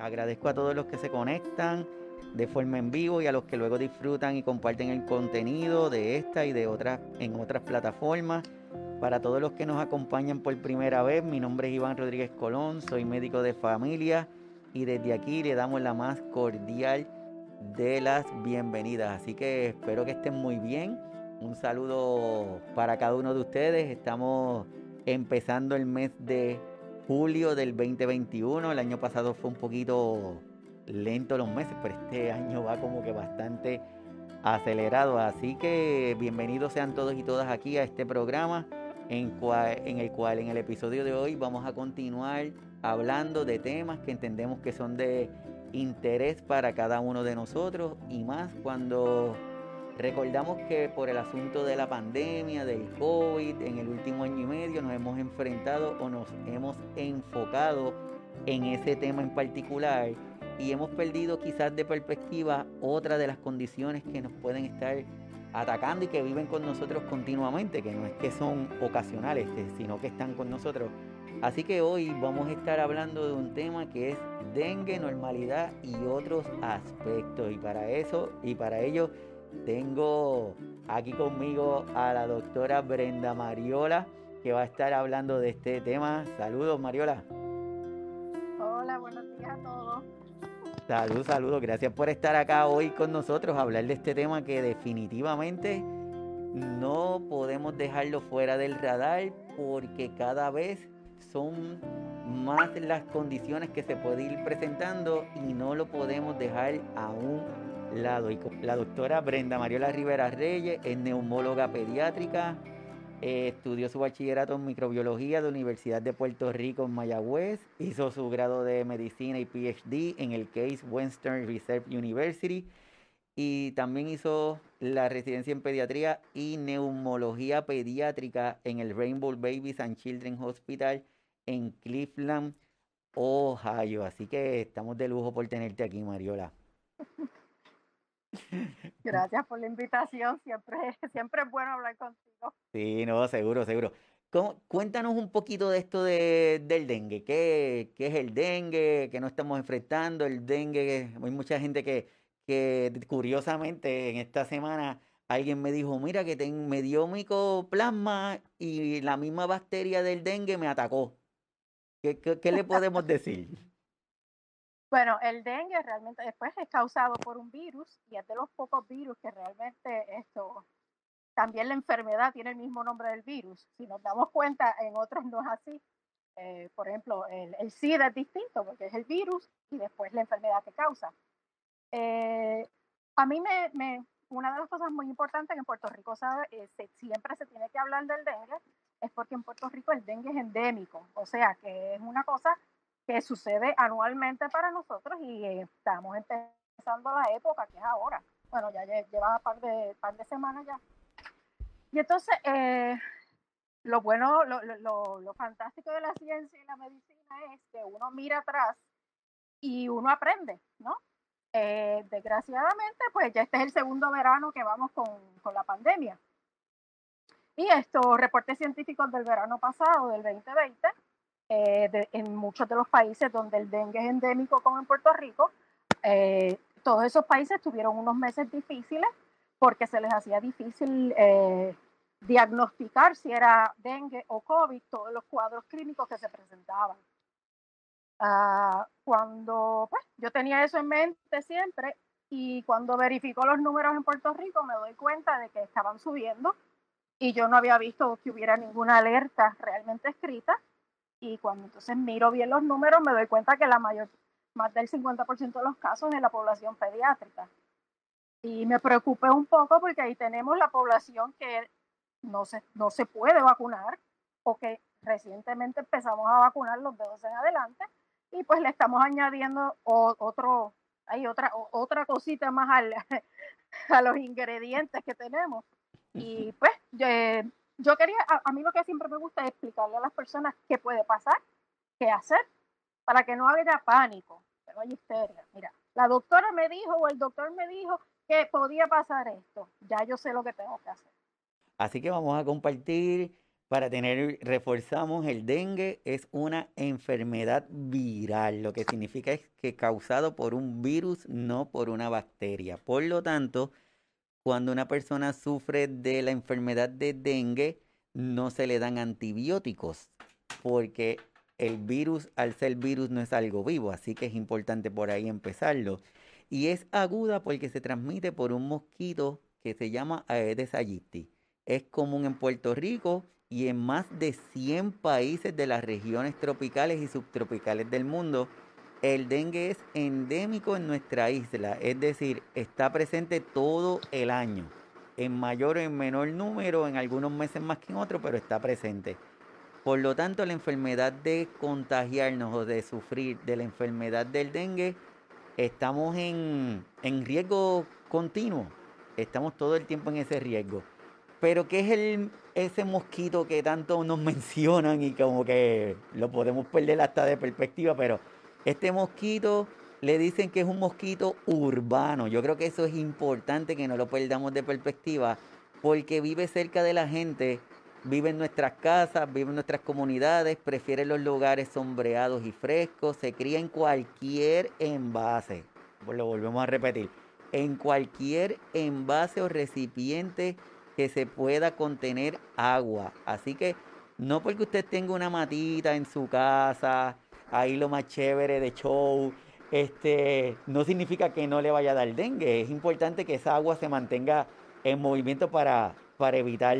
Agradezco a todos los que se conectan de forma en vivo y a los que luego disfrutan y comparten el contenido de esta y de otras en otras plataformas. Para todos los que nos acompañan por primera vez, mi nombre es Iván Rodríguez Colón, soy médico de familia y desde aquí le damos la más cordial de las bienvenidas. Así que espero que estén muy bien. Un saludo para cada uno de ustedes. Estamos empezando el mes de julio del 2021. El año pasado fue un poquito lento los meses, pero este año va como que bastante acelerado. Así que bienvenidos sean todos y todas aquí a este programa en, el cual en el episodio de hoy vamos a continuar hablando de temas que entendemos que son de interés para cada uno de nosotros y más cuando recordamos que por el asunto de la pandemia, del COVID, en el último año y medio nos hemos enfrentado o nos hemos enfocado en ese tema en particular y hemos perdido quizás de perspectiva otra de las condiciones que nos pueden estar atacando y que viven con nosotros continuamente, que no es que son ocasionales, sino que están con nosotros. Así que hoy vamos a estar hablando de un tema que es dengue, normalidad y otros aspectos. Y para eso y para ello tengo aquí conmigo a la doctora Brenda Mariola, que va a estar hablando de este tema. Saludos, Mariola. Hola, buenos días a todos. Saludos, saludos. Gracias por estar acá hoy con nosotros a hablar de este tema que definitivamente no podemos dejarlo fuera del radar porque cada vez son más las condiciones que se puede ir presentando y no lo podemos dejar a un la doctora Brenda Mariola Rivera Reyes es neumóloga pediátrica, eh, estudió su bachillerato en microbiología de la Universidad de Puerto Rico en Mayagüez, hizo su grado de medicina y PhD en el Case Western Reserve University y también hizo la residencia en pediatría y neumología pediátrica en el Rainbow Babies and Children Hospital en Cleveland, Ohio. Así que estamos de lujo por tenerte aquí, Mariola. Gracias por la invitación. Siempre, siempre es bueno hablar contigo. Sí, no, seguro, seguro. cuéntanos un poquito de esto de, del dengue. ¿Qué, ¿Qué, es el dengue? ¿Qué no estamos enfrentando? El dengue, hay mucha gente que, que curiosamente en esta semana alguien me dijo, mira que me dio micoplasma y la misma bacteria del dengue me atacó. ¿Qué, le podemos decir? Bueno, el dengue realmente después es causado por un virus y es de los pocos virus que realmente esto, también la enfermedad tiene el mismo nombre del virus. Si nos damos cuenta, en otros no es así. Eh, por ejemplo, el, el, SIDA es distinto porque es el virus y después la enfermedad que causa. Eh, a mí me, me, una de las cosas muy importantes que en Puerto Rico sabe, eh, siempre se tiene que hablar del dengue es porque en Puerto Rico el dengue es endémico, o sea que es una cosa que sucede anualmente para nosotros y estamos empezando la época que es ahora. Bueno, ya lleva un par de, par de semanas ya. Y entonces, eh, lo bueno, lo, lo, lo, fantástico de la ciencia y la medicina es que uno mira atrás y uno aprende, ¿no? Eh, desgraciadamente, pues ya este es el segundo verano que vamos con, con la pandemia. Y estos reportes científicos del verano pasado, del 2020, eh, en muchos de los países donde el dengue es endémico, como en Puerto Rico, eh, todos esos países tuvieron unos meses difíciles porque se les hacía difícil eh, diagnosticar si era dengue o COVID, todos los cuadros clínicos que se presentaban. Ah, cuando pues, yo tenía eso en mente siempre y cuando verifico los números en Puerto Rico me doy cuenta de que estaban subiendo y yo no había visto que hubiera ninguna alerta realmente escrita. Y cuando entonces miro bien los números, me doy cuenta que la mayor, más del 50% de los casos es en la población pediátrica. Y me preocupé un poco porque ahí tenemos la población que no se, no se puede vacunar o que recientemente empezamos a vacunar los dedos en adelante y pues le estamos añadiendo otro, hay otra, otra cosita más al, a los ingredientes que tenemos. Y pues yo quería, a, mí lo que siempre me gusta es explicarle a las personas qué puede pasar, qué hacer, para que no haya pánico, que no haya histeria. Mira, la doctora me dijo o el doctor me dijo que podía pasar esto. Ya yo sé lo que tengo que hacer. Así que vamos a compartir para tener, reforzamos, el dengue es una enfermedad viral, lo que significa es que causado por un virus, no por una bacteria. Por lo tanto, cuando una persona sufre de la enfermedad de dengue, no se le dan antibióticos, porque el virus, al ser virus, no es algo vivo, así que es importante por ahí empezarlo. Y es aguda porque se transmite por un mosquito que se llama Aedes aegypti. Es común en Puerto Rico y en más de 100 países de las regiones tropicales y subtropicales del mundo. El dengue es endémico en nuestra isla, es decir, está presente todo el año, en mayor o en menor número, en algunos meses más que en otros, pero está presente. Por lo tanto, la enfermedad de contagiarnos o de sufrir de la enfermedad del dengue, estamos en, en riesgo continuo, estamos todo el tiempo en ese riesgo. Pero ¿qué es el, ese mosquito que tanto nos mencionan y como que lo podemos perder hasta de perspectiva? Pero este mosquito le dicen que es un mosquito urbano. Yo creo que eso es importante que no lo perdamos de perspectiva porque vive cerca de la gente, vive en nuestras casas, vive en nuestras comunidades, prefiere los lugares sombreados y frescos, se cría en cualquier envase. Lo volvemos a repetir. En cualquier envase o recipiente que se pueda contener agua. Así que no porque usted tenga una matita en su casa, ahí lo más chévere de show, este, no significa que no le vaya a dar dengue. Es importante que esa agua se mantenga en movimiento para, para evitar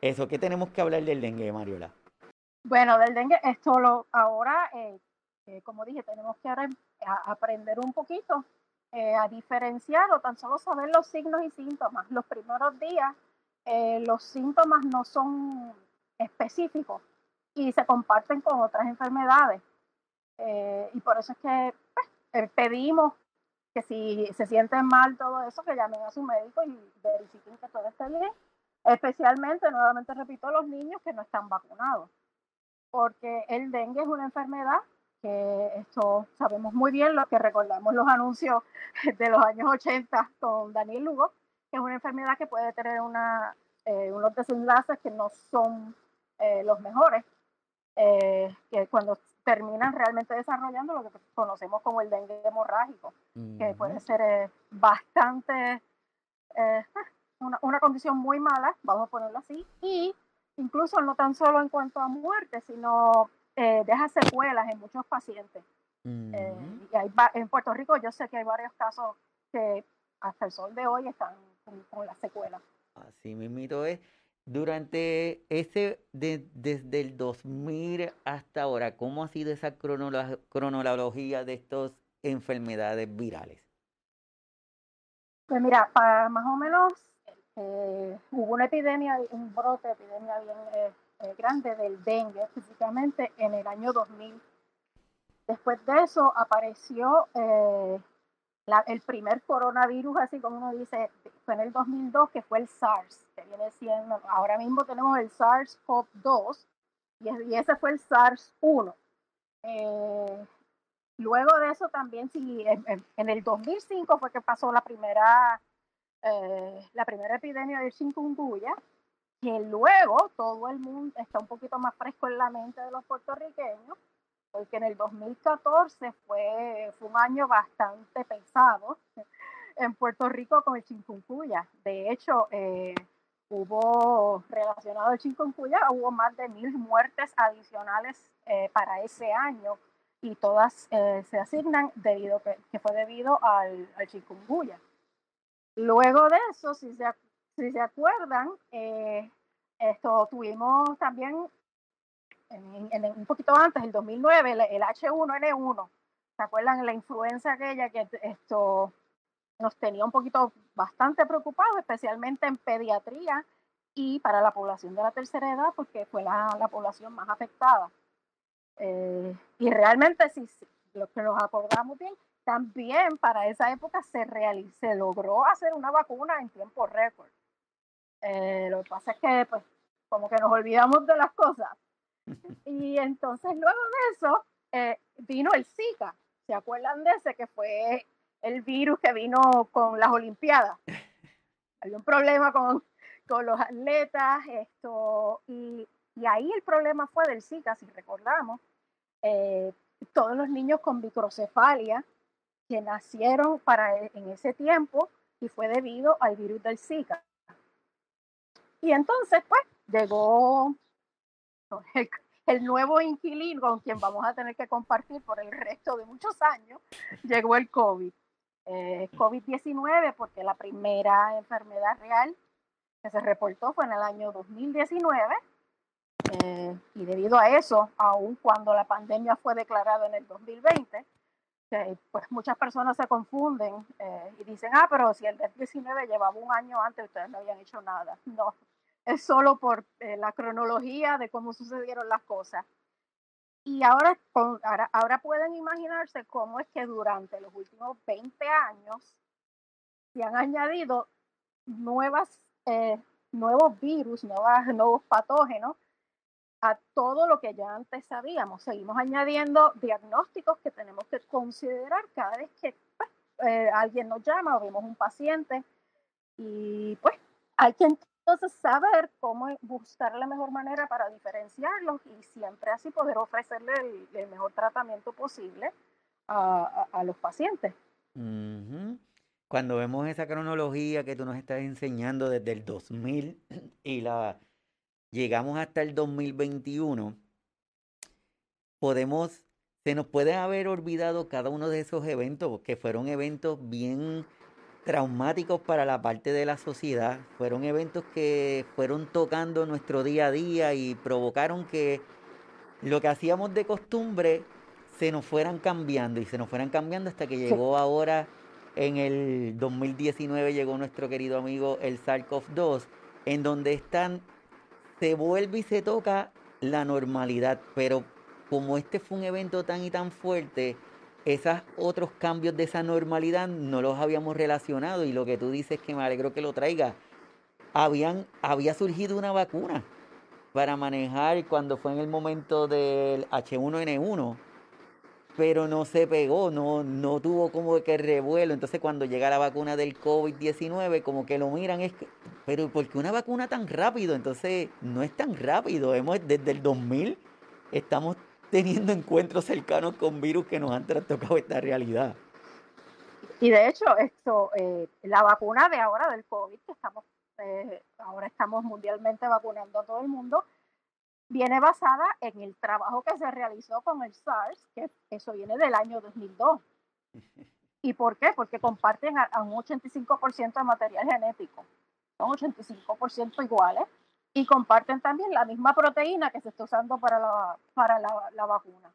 eso. ¿Qué tenemos que hablar del dengue, Mariola? Bueno, del dengue, esto lo, ahora, eh, eh, como dije, tenemos que aprender un poquito eh, a diferenciar o tan solo saber los signos y síntomas. Los primeros días los síntomas no son específicos y se comparten con otras enfermedades. Eh, y por eso es que pues, eh, pedimos que si se sienten mal todo eso, que llamen a su médico y verifiquen que todo esté bien. Especialmente, nuevamente repito, los niños que no están vacunados. Porque el dengue es una enfermedad que esto sabemos muy bien, lo que recordamos los anuncios de los años 80 con Daniel Lugo, es una enfermedad que puede tener una, eh, unos desenlaces que no son eh, los mejores, eh, que cuando terminan realmente desarrollando lo que conocemos como el dengue hemorrágico, que puede ser bastante, una, una, condición muy mala, vamos a ponerlo así, y incluso no tan solo en cuanto a muerte, sino deja secuelas en muchos pacientes. y hay, en Puerto Rico yo sé que hay varios casos que hasta el sol de hoy están con, la secuela. Así mismo es. Durante ese, desde el 2000 hasta ahora, ¿cómo ha sido esa cronología de estas enfermedades virales? Pues mira, más o menos eh, hubo una epidemia, un brote de epidemia bien eh, eh, grande del dengue, específicamente en el año 2000. Después de eso apareció el primer coronavirus, así como uno dice, fue en el 2002, que fue el SARS, que viene siendo, ahora mismo tenemos el SARS-CoV-2 y, ese fue el SARS-1. Eh, luego de eso también, sí, en, el 2005 fue que pasó la primera, eh, la primera epidemia del chikungunya, que luego todo el mundo está un poquito más fresco en la mente de los puertorriqueños, porque en el 2014 fue, fue un año bastante pesado en Puerto Rico con el chikungunya. De hecho, eh, hubo relacionado al chikungunya, hubo más de mil muertes adicionales eh, para ese año y todas eh, se asignan debido que, que fue debido al, al, chikungunya. Luego de eso, si se, si se acuerdan, esto tuvimos también en, un poquito antes, el 2009, el, H1N1, ¿se acuerdan? La influenza aquella que esto nos tenía un poquito bastante preocupados, especialmente en pediatría y para la población de la tercera edad, porque fue la, la población más afectada. Eh, y realmente, si, lo que nos acordamos bien, también para esa época se, realizó, se logró hacer una vacuna en tiempo récord. Eh, lo que pasa es que, pues, como que nos olvidamos de las cosas. Y entonces luego de eso eh, vino el Zika. ¿Se acuerdan de ese que fue el virus que vino con las Olimpiadas? Hay un problema con, con los atletas esto, y Y ahí el problema fue del Zika, si recordamos, eh, todos los niños con microcefalia que nacieron para e, en ese tiempo y fue debido al virus del Zika. Y entonces, pues, llegó el, nuevo inquilino con quien vamos a tener que compartir por el resto de muchos años, llegó el COVID. Eh, COVID-19, porque la primera enfermedad real que se reportó fue en el año 2019. Eh, y debido a eso, aun cuando la pandemia fue declarada en el 2020, pues muchas personas se confunden eh, y dicen, ah, pero si el 19 llevaba un año antes, ustedes no habían hecho nada. No, es solo por eh, la cronología de cómo sucedieron las cosas. Y ahora, ahora, ahora, pueden imaginarse cómo es que durante los últimos 20 años se han añadido nuevas, eh, nuevos virus, nuevos patógenos a todo lo que ya antes sabíamos. Seguimos añadiendo diagnósticos que tenemos que considerar cada vez que pues, eh, alguien nos llama o vemos un paciente. Y pues hay que entonces saber cómo buscar la mejor manera para diferenciarlos y siempre así poder ofrecerle el, mejor tratamiento posible a, los pacientes. Cuando vemos esa cronología que tú nos estás enseñando desde el 2000 y la llegamos hasta el 2021, podemos, se nos puede haber olvidado cada uno de esos eventos, que fueron eventos bien traumáticos para la parte de la sociedad, fueron eventos que fueron tocando nuestro día a día y provocaron que lo que hacíamos de costumbre se nos fueran cambiando y se nos fueran cambiando hasta que llegó ahora en el 2019 llegó nuestro querido amigo el SARS-CoV-2 en donde están se vuelve y se toca la normalidad, pero como este fue un evento tan y tan fuerte, esos otros cambios de esa normalidad no los habíamos relacionado y lo que tú dices que me alegro que lo traiga, habían, había surgido una vacuna para manejar cuando fue en el momento del H1N1 pero no se pegó, no, no tuvo como que revuelo. Entonces cuando llega la vacuna del COVID-19, como que lo miran, es pero ¿por qué una vacuna tan rápido? Entonces no es tan rápido. Hemos, desde el 2000 estamos teniendo encuentros cercanos con virus que nos han trastocado esta realidad. Y de hecho, esto, eh, la vacuna de ahora del COVID, que estamos, eh, ahora estamos mundialmente vacunando a todo el mundo, viene basada en el trabajo que se realizó con el SARS, que eso viene del año 2002. ¿Y por qué? Porque comparten a, un 85% de material genético. Son 85% iguales y comparten también la misma proteína que se está usando para la, para la vacuna.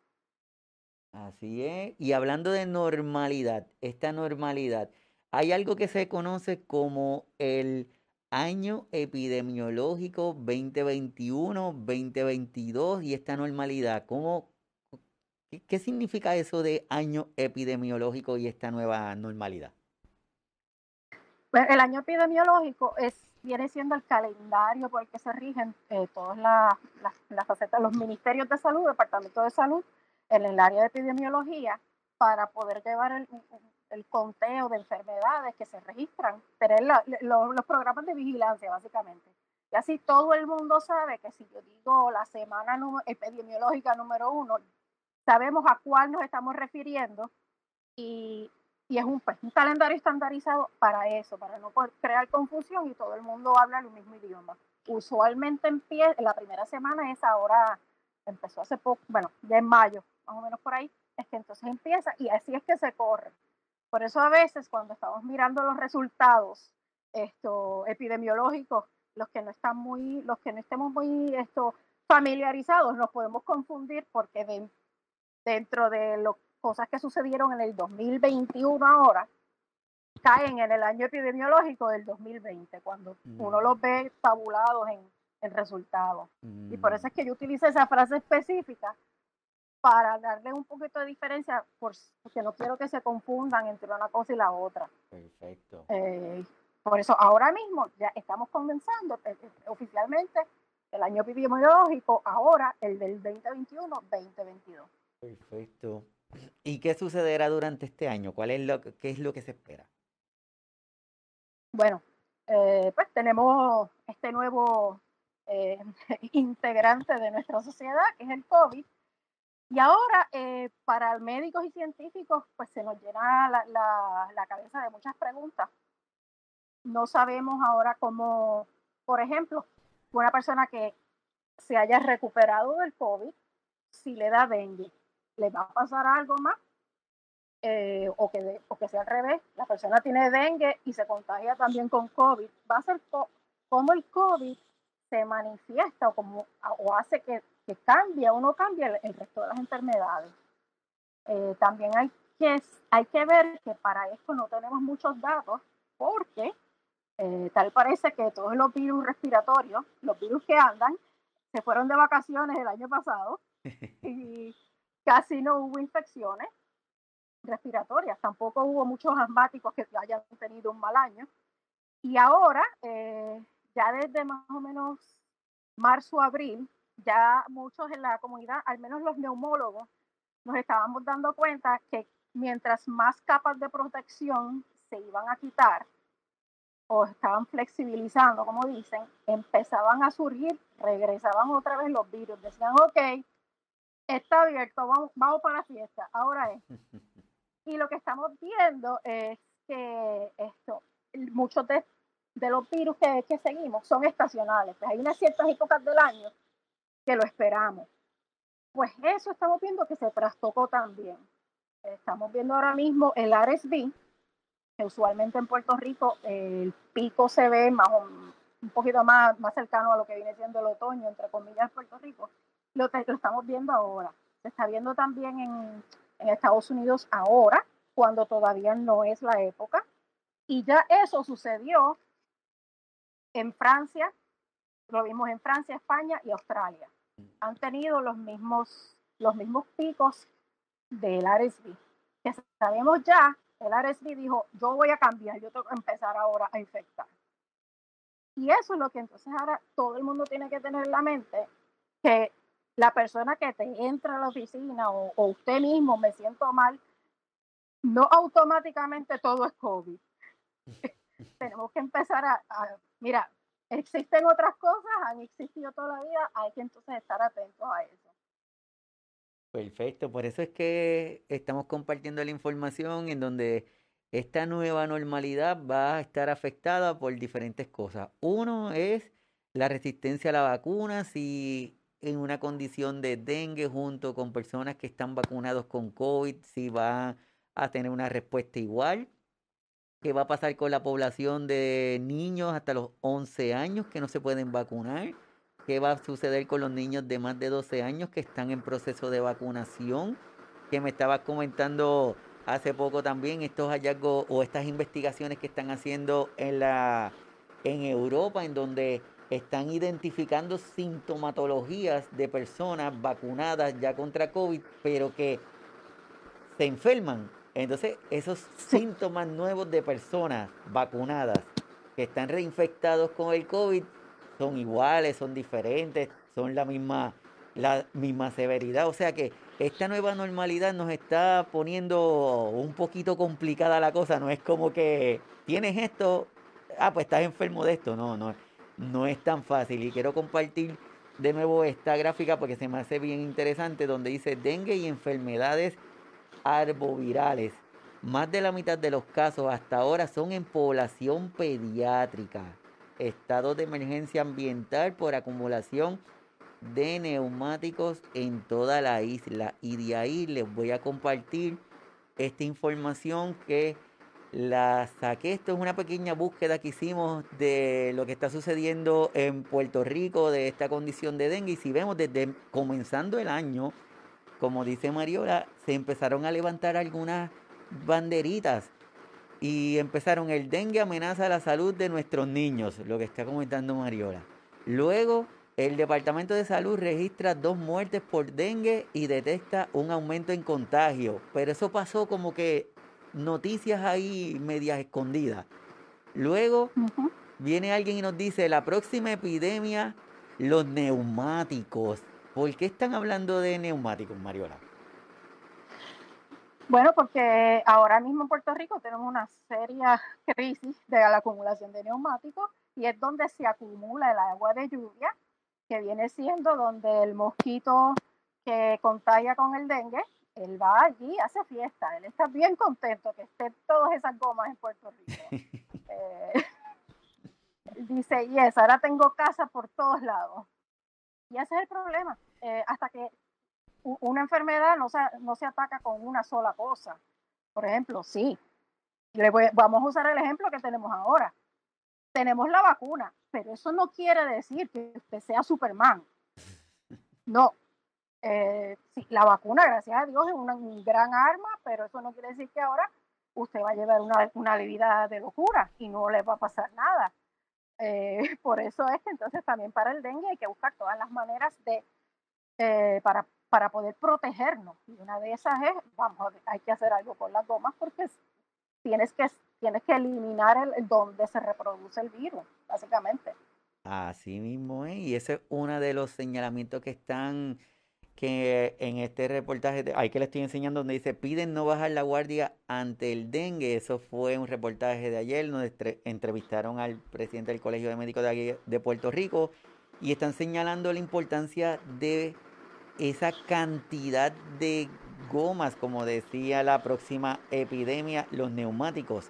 Así es. Y hablando de normalidad, esta normalidad, hay algo que se conoce como el año epidemiológico 2021-2022 y esta normalidad. ¿Cómo, qué, significa eso de año epidemiológico y esta nueva normalidad? Pues el año epidemiológico es, viene siendo el calendario por el que se rigen eh, todas las, las, facetas, los ministerios de salud, departamento de salud, en el área de epidemiología, para poder llevar el, conteo de enfermedades que se registran, tener los programas de vigilancia básicamente. Y así todo el mundo sabe que si yo digo la semana epidemiológica número uno, sabemos a cuál nos estamos refiriendo y, y es un, pues, un calendario estandarizado para eso, para no crear confusión y todo el mundo habla el mismo idioma. Usualmente empieza, la primera semana es ahora, empezó hace poco, bueno, ya en mayo, más o menos por ahí, es que entonces empieza y así es que se corre. Por eso a veces cuando estamos mirando los resultados esto, epidemiológicos, los que no están muy, los que no estemos muy esto, familiarizados, nos podemos confundir porque dentro de las cosas que sucedieron en el 2021 ahora, caen en el año epidemiológico del 2020, cuando uno mm. los ve tabulados en, en resultados. Y por mm. eso es que yo utilizo esa frase específica para darle un poquito de diferencia, porque no quiero que se confundan entre una cosa y la otra. Perfecto. Eh, por eso ahora mismo ya estamos comenzando eh, eh, oficialmente el año epidemiológico, ahora el del 2021-2022. Perfecto. ¿Y qué sucederá durante este año? ¿Cuál es lo, ¿Qué es lo que se espera? Bueno, pues tenemos este nuevo eh, integrante de nuestra sociedad, que es el COVID. Y ahora, eh, para médicos y científicos, pues se nos llena la, la, la, cabeza de muchas preguntas. No sabemos ahora cómo, por ejemplo, una persona que se haya recuperado del COVID, si le da dengue, ¿le va a pasar algo más? Eh, o, que o que sea al revés, la persona tiene dengue y se contagia también con COVID, va a ser como el COVID se manifiesta o, como, o hace que, que cambie o no cambie el, resto de las enfermedades. Eh, también hay que, hay que ver que para esto no tenemos muchos datos porque eh, tal parece que todos los virus respiratorios, los virus que andan, se fueron de vacaciones el año pasado y casi no hubo infecciones respiratorias, tampoco hubo muchos asmáticos que hayan tenido un mal año. Y ahora, eh, ya desde más o menos marzo, abril, ya muchos en la comunidad, al menos los neumólogos, nos estábamos dando cuenta que mientras más capas de protección se iban a quitar o estaban flexibilizando, como dicen, empezaban a surgir, regresaban otra vez los virus, decían, ok, está abierto, vamos, vamos para la fiesta, ahora es. Y lo que estamos viendo es que esto, muchos de, los virus que, que, seguimos son estacionales. Pues hay unas ciertas épocas del año que lo esperamos. Pues eso estamos viendo que se trastocó también. Estamos viendo ahora mismo el RSV, que usualmente en Puerto Rico el pico se ve más un poquito más, más cercano a lo que viene siendo el otoño, entre comillas, Puerto Rico. Lo, lo estamos viendo ahora. Se está viendo también en, en Estados Unidos ahora, cuando todavía no es la época. Y ya eso sucedió en Francia, lo vimos en Francia, España y Australia. Han tenido los mismos, los mismos picos del RSV. Que sabemos ya, el RSV dijo, yo voy a cambiar, yo tengo que empezar ahora a infectar. Y eso es lo que entonces ahora todo el mundo tiene que tener en la mente, que la persona que te entra a la oficina o, usted mismo me siento mal, no automáticamente todo es COVID. Tenemos que empezar a, mira, existen otras cosas, han existido toda la vida, hay que entonces estar atentos a eso. Perfecto, por eso es que estamos compartiendo la información en donde esta nueva normalidad va a estar afectada por diferentes cosas. Uno es la resistencia a la vacuna, si en una condición de dengue junto con personas que están vacunados con COVID, si va a tener una respuesta igual. ¿Qué va a pasar con la población de niños hasta los 11 años que no se pueden vacunar? ¿Qué va a suceder con los niños de más de 12 años que están en proceso de vacunación? Que me estaba comentando hace poco también estos hallazgos o estas investigaciones que están haciendo en la en Europa en donde están identificando sintomatologías de personas vacunadas ya contra COVID, pero que se enferman. Entonces, esos síntomas nuevos de personas vacunadas que están reinfectados con el COVID son iguales, son diferentes, son la misma, la misma severidad. O sea que esta nueva normalidad nos está poniendo un poquito complicada la cosa. No es como que tienes esto, ah, pues estás enfermo de esto. No, no no es tan fácil. Y quiero compartir de nuevo esta gráfica porque se me hace bien interesante donde dice dengue y enfermedades arbovirales. Más de la mitad de los casos hasta ahora son en población pediátrica. Estado de emergencia ambiental por acumulación de neumáticos en toda la isla. Y de ahí les voy a compartir esta información que la saqué. Esto es una pequeña búsqueda que hicimos de lo que está sucediendo en Puerto Rico, de esta condición de dengue. Y si vemos desde comenzando el año, como dice Mariola, se empezaron a levantar algunas banderitas y empezaron el dengue amenaza la salud de nuestros niños, lo que está comentando Mariola. Luego, el Departamento de Salud registra dos muertes por dengue y detecta un aumento en contagio. Pero eso pasó como que noticias ahí medias escondidas. Luego viene alguien y nos dice, la próxima epidemia, los neumáticos. ¿Por qué están hablando de neumáticos, Mariola? Bueno, porque ahora mismo en Puerto Rico tenemos una seria crisis de la acumulación de neumáticos y es donde se acumula el agua de lluvia que viene siendo donde el mosquito que contagia con el dengue, él va allí, hace fiesta, él está bien contento que estén todas esas gomas en Puerto Rico. eh, dice, yes, ahora tengo casa por todos lados. Y ese es el problema, eh, hasta que una enfermedad no se, no se ataca con una sola cosa. Por ejemplo, sí, le voy, vamos a usar el ejemplo que tenemos ahora. Tenemos la vacuna, pero eso no quiere decir que usted sea Superman. No. Eh, la vacuna, gracias a Dios, es una, un gran arma, pero eso no quiere decir que ahora usted va a llevar una, una vida de locura y no le va a pasar nada. Eh, por eso es que entonces también para el dengue hay que buscar todas las maneras de eh, para, para poder protegernos. Y una de esas es, vamos, hay que hacer algo con las gomas porque tienes que, tienes que eliminar el, donde se reproduce el virus, básicamente. Así mismo es, y ese es uno de los señalamientos que están que en este reportaje, ahí que le estoy enseñando, donde dice, piden no bajar la guardia ante el dengue. Eso fue un reportaje de ayer, donde entrevistaron al presidente del Colegio de Médicos de, de Puerto Rico y están señalando la importancia de esa cantidad de gomas, como decía la próxima epidemia, los neumáticos.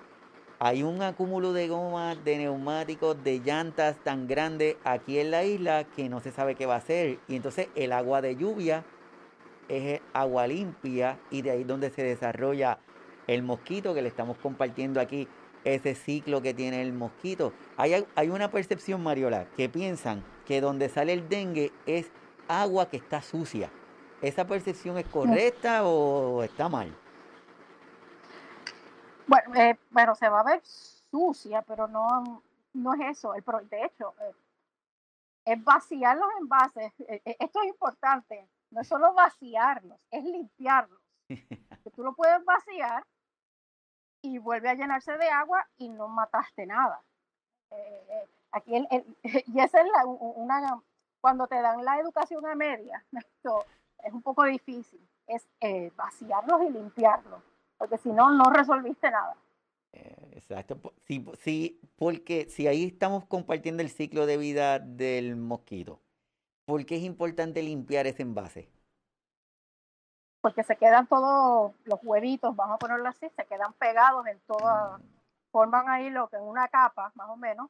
Hay un acúmulo de gomas, de neumáticos, de llantas tan grande aquí en la isla que no se sabe qué va a hacer. Y entonces el agua de lluvia es agua limpia y de ahí donde se desarrolla el mosquito que le estamos compartiendo aquí, ese ciclo que tiene el mosquito. Hay, hay una percepción, Mariola, que piensan que donde sale el dengue es agua que está sucia. ¿Esa percepción es correcta o está mal? Bueno, eh, bueno, se va a ver sucia, pero no, no es eso. El, de hecho, eh, es vaciar los envases. Eh, esto es importante. No es solo vaciarlos, es limpiarlos. que tú lo puedes vaciar y vuelve a llenarse de agua y no mataste nada. aquí el, y esa es la, una cuando te dan la educación a media, esto es un poco difícil, es eh, vaciarlos y limpiarlos, porque si no, no resolviste nada. Eh, exacto, sí, sí, porque si ahí estamos compartiendo el ciclo de vida del mosquito, ¿por qué es importante limpiar ese envase? Porque se quedan todos los huevitos, vamos a ponerlo así, se quedan pegados en toda, mm. forman ahí lo que es una capa, más o menos.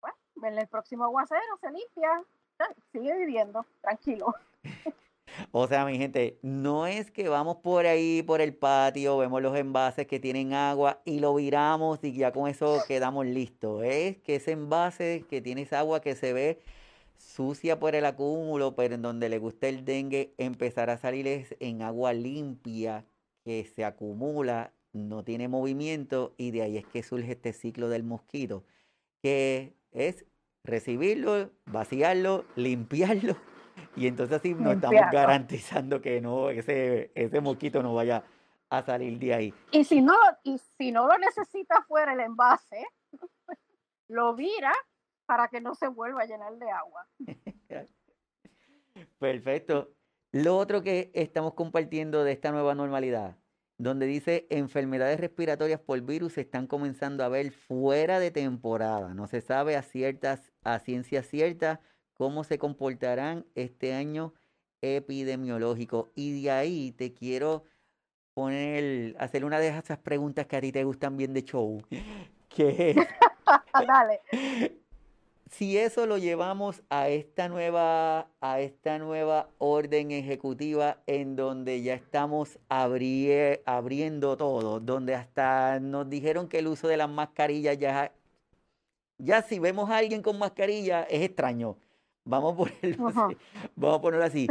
Bueno, en el próximo aguacero se limpia, sigue viviendo, tranquilo. O sea, mi gente, no es que vamos por ahí, por el patio, vemos los envases que tienen agua y lo viramos y ya con eso quedamos listos. Es que ese envase que tiene esa agua que se ve sucia por el acúmulo, pero en donde le gusta el dengue, empezar a salir en agua limpia que se acumula, no tiene movimiento y de ahí es que surge este ciclo del mosquito, que es recibirlo, vaciarlo, limpiarlo. Y entonces así nos estamos garantizando que no, ese, ese mosquito no vaya a salir de ahí. Y si no, y si no lo necesita fuera el envase, lo vira para que no se vuelva a llenar de agua. Perfecto. Lo otro que estamos compartiendo de esta nueva normalidad, donde dice enfermedades respiratorias por virus se están comenzando a ver fuera de temporada. No se sabe a ciertas, a ciencia cierta, cómo se comportarán este año epidemiológico. Y de ahí te quiero poner, hacer una de esas preguntas que a ti te gustan bien de show. Que Dale si eso lo llevamos a esta nueva, a esta nueva orden ejecutiva en donde ya estamos abriendo todo, donde hasta nos dijeron que el uso de las mascarillas ya, ya si vemos a alguien con mascarilla es extraño. Vamos a ponerlo así. Vamos a ponerlo así.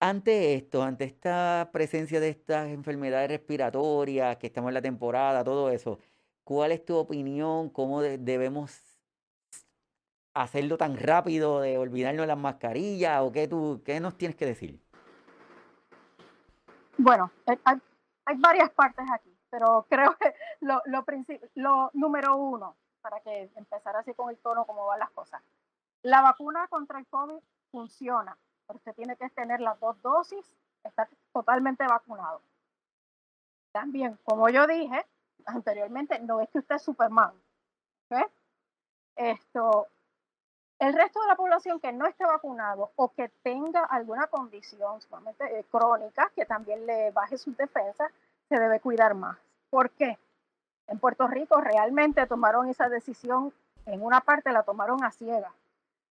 Ante esto, ante esta presencia de estas enfermedades respiratorias, que estamos en la temporada, todo eso, ¿cuál es tu opinión? ¿Cómo debemos hacerlo tan rápido de olvidarnos las mascarillas o qué, tú, qué nos tienes que decir? Bueno, hay, hay varias partes aquí, pero creo que lo, lo, lo número uno, para que empezar así con el tono como van las cosas. La vacuna contra el COVID funciona, pero usted tiene que tener las dos dosis, estar totalmente vacunado. También, como yo dije anteriormente, no es que usted es Superman. ¿okay? Esto, El resto de la población que no esté vacunado o que tenga alguna condición eh, crónica que también le baje sus defensas, se debe cuidar más. ¿Por qué? En Puerto Rico realmente tomaron esa decisión, en una parte la tomaron a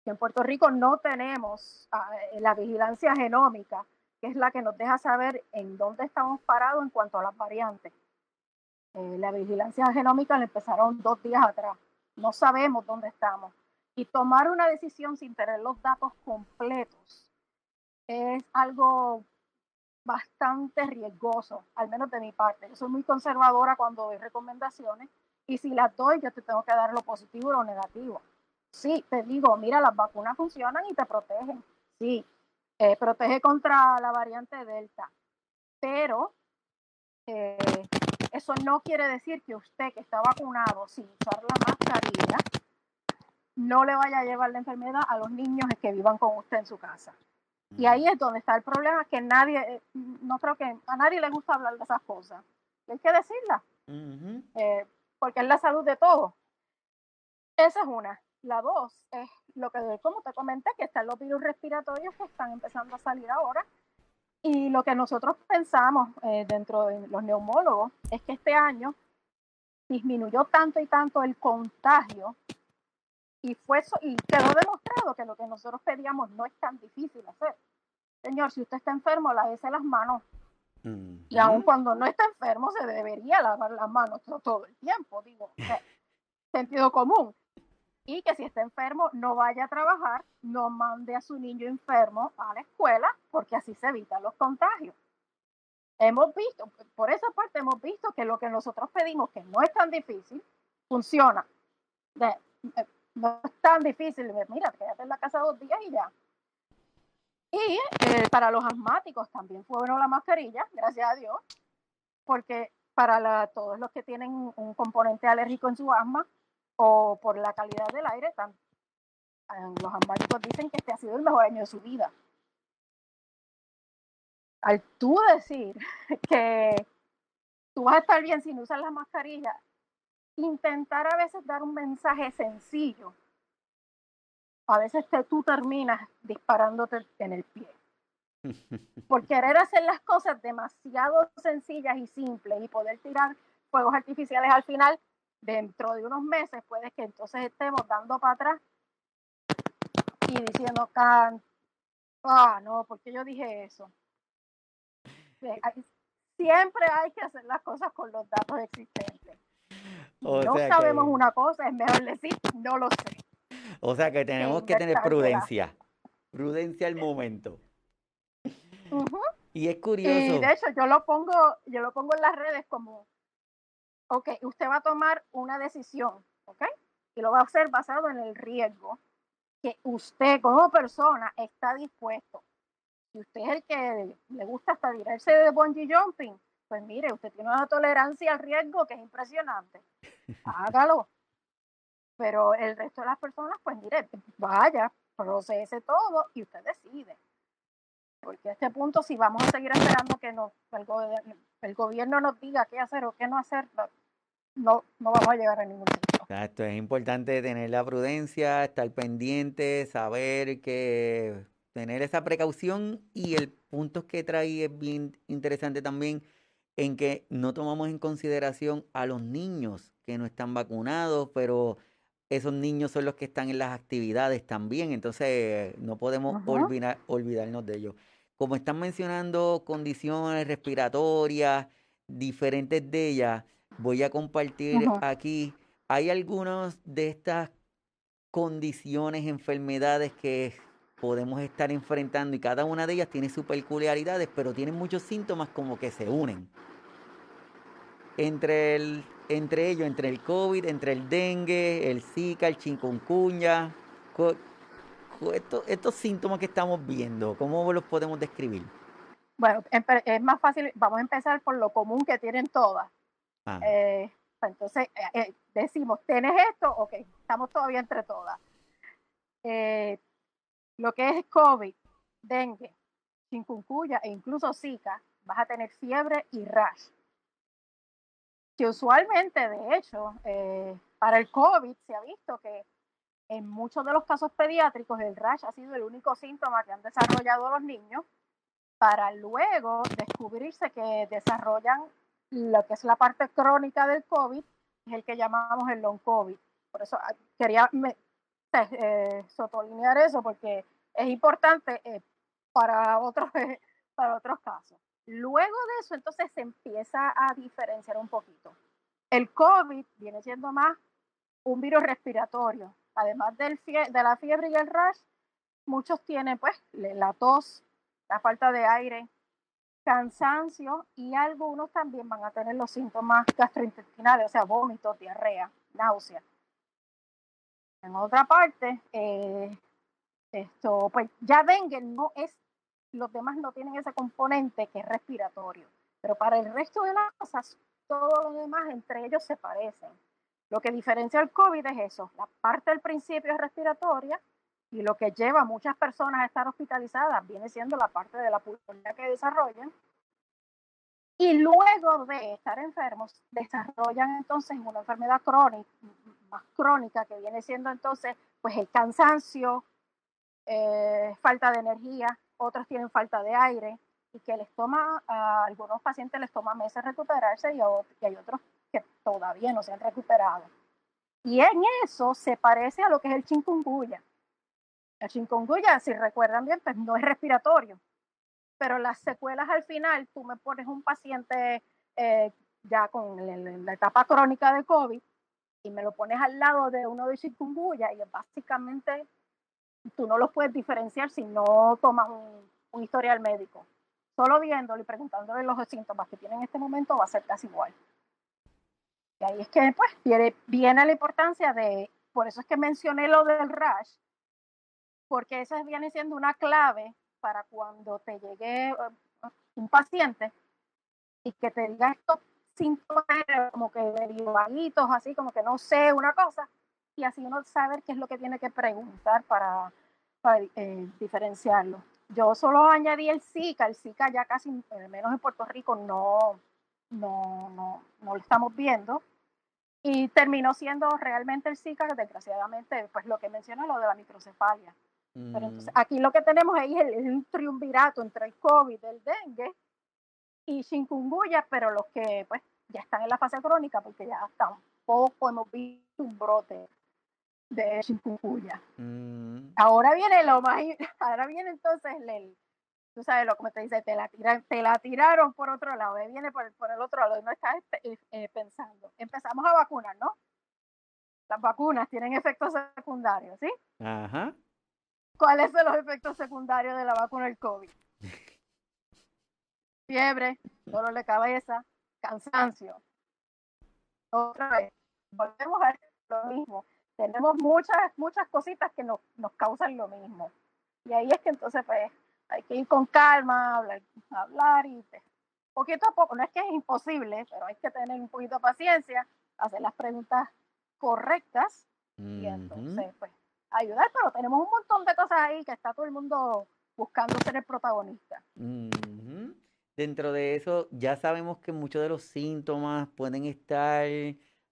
En Puerto Rico no tenemos ah, la vigilancia genómica, que es la que nos deja saber en dónde estamos parados en cuanto a las variantes. Eh, la vigilancia genómica la empezaron dos días atrás. No sabemos dónde estamos. Y tomar una decisión sin tener los datos completos es algo bastante riesgoso, al menos de mi parte. Yo soy muy conservadora cuando doy recomendaciones y si las doy, yo te tengo que dar lo positivo o lo negativo. Sí, te digo, mira, las vacunas funcionan y te protegen. Sí, eh, protege contra la variante Delta. Pero eh, eso no quiere decir que usted que está vacunado sin usar la mascarilla no le vaya a llevar la enfermedad a los niños que vivan con usted en su casa. Y ahí es donde está el problema, que nadie, eh, no creo que a nadie le gusta hablar de esas cosas. Hay que decirla, eh, porque es la salud de todos. Esa es una. La dos es lo que, como te comenté, que están los virus respiratorios que están empezando a salir ahora. Y lo que nosotros pensamos eh, dentro de los neumólogos es que este año disminuyó tanto y tanto el contagio y fue y quedó demostrado que lo que nosotros pedíamos no es tan difícil hacer. Señor, si usted está enfermo, lávese las manos. Y aun cuando no está enfermo, se debería lavar las manos todo, el tiempo, digo, sentido común y que si está enfermo no vaya a trabajar, no mande a su niño enfermo a la escuela, porque así se evitan los contagios. Hemos visto, por esa parte hemos visto que lo que nosotros pedimos, que no es tan difícil, funciona. no es tan difícil, mira, quédate en la casa dos días y ya. Y eh, para los asmáticos también fue bueno la mascarilla, gracias a Dios, porque para todos los que tienen un componente alérgico en su asma, o por la calidad del aire, los ambáticos dicen que este ha sido el mejor año de su vida. Al tú decir que tú vas a estar bien sin usar la mascarilla, intentar a veces dar un mensaje sencillo, a veces te, tú terminas disparándote en el pie. Por querer hacer las cosas demasiado sencillas y simples y poder tirar fuegos artificiales al final, dentro de unos meses puede que entonces estemos dando para atrás y diciendo, ah, no, porque yo dije eso. Siempre hay que hacer las cosas con los datos existentes. no sabemos una cosa, es mejor decir, no lo sé. O sea que tenemos que tener prudencia. Prudencia al momento. Y es curioso. Y de hecho, yo lo pongo, yo lo pongo en las redes como ok, usted va a tomar una decisión, ok, y lo va a hacer basado en el riesgo que usted como persona está dispuesto. Si usted es el que le gusta hasta tirarse de bungee jumping, pues mire, usted tiene una tolerancia al riesgo que es impresionante. Hágalo. Pero el resto de las personas, pues mire, vaya, procese todo y usted decide. Porque a este punto, si vamos a seguir esperando que nos, el, el gobierno nos diga qué hacer o qué no hacer, no, no vamos a llegar a ningún sitio. Exacto, es importante tener la prudencia, estar pendiente, saber que tener esa precaución y el punto que trae es bien interesante también en que no tomamos en consideración a los niños que no están vacunados, pero esos niños son los que están en las actividades también, entonces no podemos olvidar, olvidarnos de ellos. Como están mencionando condiciones respiratorias, diferentes de ellas, voy a compartir aquí. Hay algunas de estas condiciones, enfermedades que podemos estar enfrentando y cada una de ellas tiene sus peculiaridades, pero tienen muchos síntomas como que se unen. Entre, el, entre ellos, entre el COVID, entre el dengue, el Zika, el chikungunya, estos, estos síntomas que estamos viendo, ¿cómo los podemos describir? Bueno, es más fácil, vamos a empezar por lo común que tienen todas, Ah. Eh, pues entonces eh, eh, decimos, ¿tienes esto? Ok, estamos todavía entre todas. lo que es COVID, dengue, chikungunya e incluso Zika, vas a tener fiebre y rash. Que usualmente, de hecho, para el COVID se ha visto que en muchos de los casos pediátricos el rash ha sido el único síntoma que han desarrollado los niños para luego descubrirse que desarrollan lo que es la parte crónica del COVID, es el que llamamos el long COVID. Por eso ah, quería me, eh, eso porque es importante eh, para, otros, para otros casos. Luego de eso, entonces se empieza a diferenciar un poquito. El COVID viene siendo más un virus respiratorio. Además del de la fiebre y el rash, muchos tienen pues la tos, la falta de aire, cansancio y algunos también van a tener los síntomas gastrointestinales, o sea, vómitos, diarrea, náusea. En otra parte, eh, esto, pues ya dengue no es, los demás no tienen ese componente que es respiratorio, pero para el resto de las cosas, todos los demás entre ellos se parecen. Lo que diferencia el COVID es eso, la parte del principio es respiratoria y lo que lleva a muchas personas a estar hospitalizadas viene siendo la parte de la pulmonía que desarrollan. Y luego de estar enfermos, desarrollan entonces una enfermedad crónica, más crónica, que viene siendo entonces pues el cansancio, eh, falta de energía, otros tienen falta de aire y que les toma, a algunos pacientes les toma meses recuperarse y, y hay otros que todavía no se han recuperado. Y en eso se parece a lo que es el chikungunya. El chikungunya, si recuerdan bien, pues no es respiratorio, pero las secuelas al final, tú me pones un paciente eh, ya con la, etapa crónica de COVID y me lo pones al lado de uno de chikungunya y básicamente tú no los puedes diferenciar si no tomas un, un historial médico. Solo viéndolo y preguntándole los síntomas que tiene en este momento va a ser casi igual. Y ahí es que pues viene, viene la importancia de, por eso es que mencioné lo del rash, porque esa viene siendo una clave para cuando te llegue eh, un paciente y que te diga estos síntomas como que derivaditos, así como que no sé una cosa, y así uno sabe qué es lo que tiene que preguntar para, eh, diferenciarlo. Yo solo añadí el Zika, el Zika ya casi, al menos en Puerto Rico, no, no, no, no lo estamos viendo. Y terminó siendo realmente el Zika, desgraciadamente, pues lo que menciona lo de la microcefalia. Pero entonces, mm. aquí lo que tenemos ahí es el, triunvirato entre el COVID, el dengue y chikungunya, pero los que pues ya están en la fase crónica, porque ya tampoco hemos visto un brote de chikungunya. Mm. Ahora viene lo más, ahora viene entonces el, tú sabes lo como te dice, te la, te la tiraron por otro lado, viene por, por, el otro lado y no estás eh, eh, pensando. Empezamos a vacunar, ¿no? Las vacunas tienen efectos secundarios, ¿sí? Ajá. ¿Cuáles son los efectos secundarios de la vacuna del COVID? Fiebre, dolor de cabeza, cansancio. Otra vez, volvemos a lo mismo. Tenemos muchas, muchas cositas que nos, nos causan lo mismo. Y ahí es que entonces pues hay que ir con calma, hablar, hablar y poquito a poco, no es que es imposible, pero hay que tener un poquito de paciencia, hacer las preguntas correctas y entonces pues ayudar, pero tenemos un montón de cosas ahí que está todo el mundo buscando ser el protagonista. Dentro de eso, ya sabemos que muchos de los síntomas pueden estar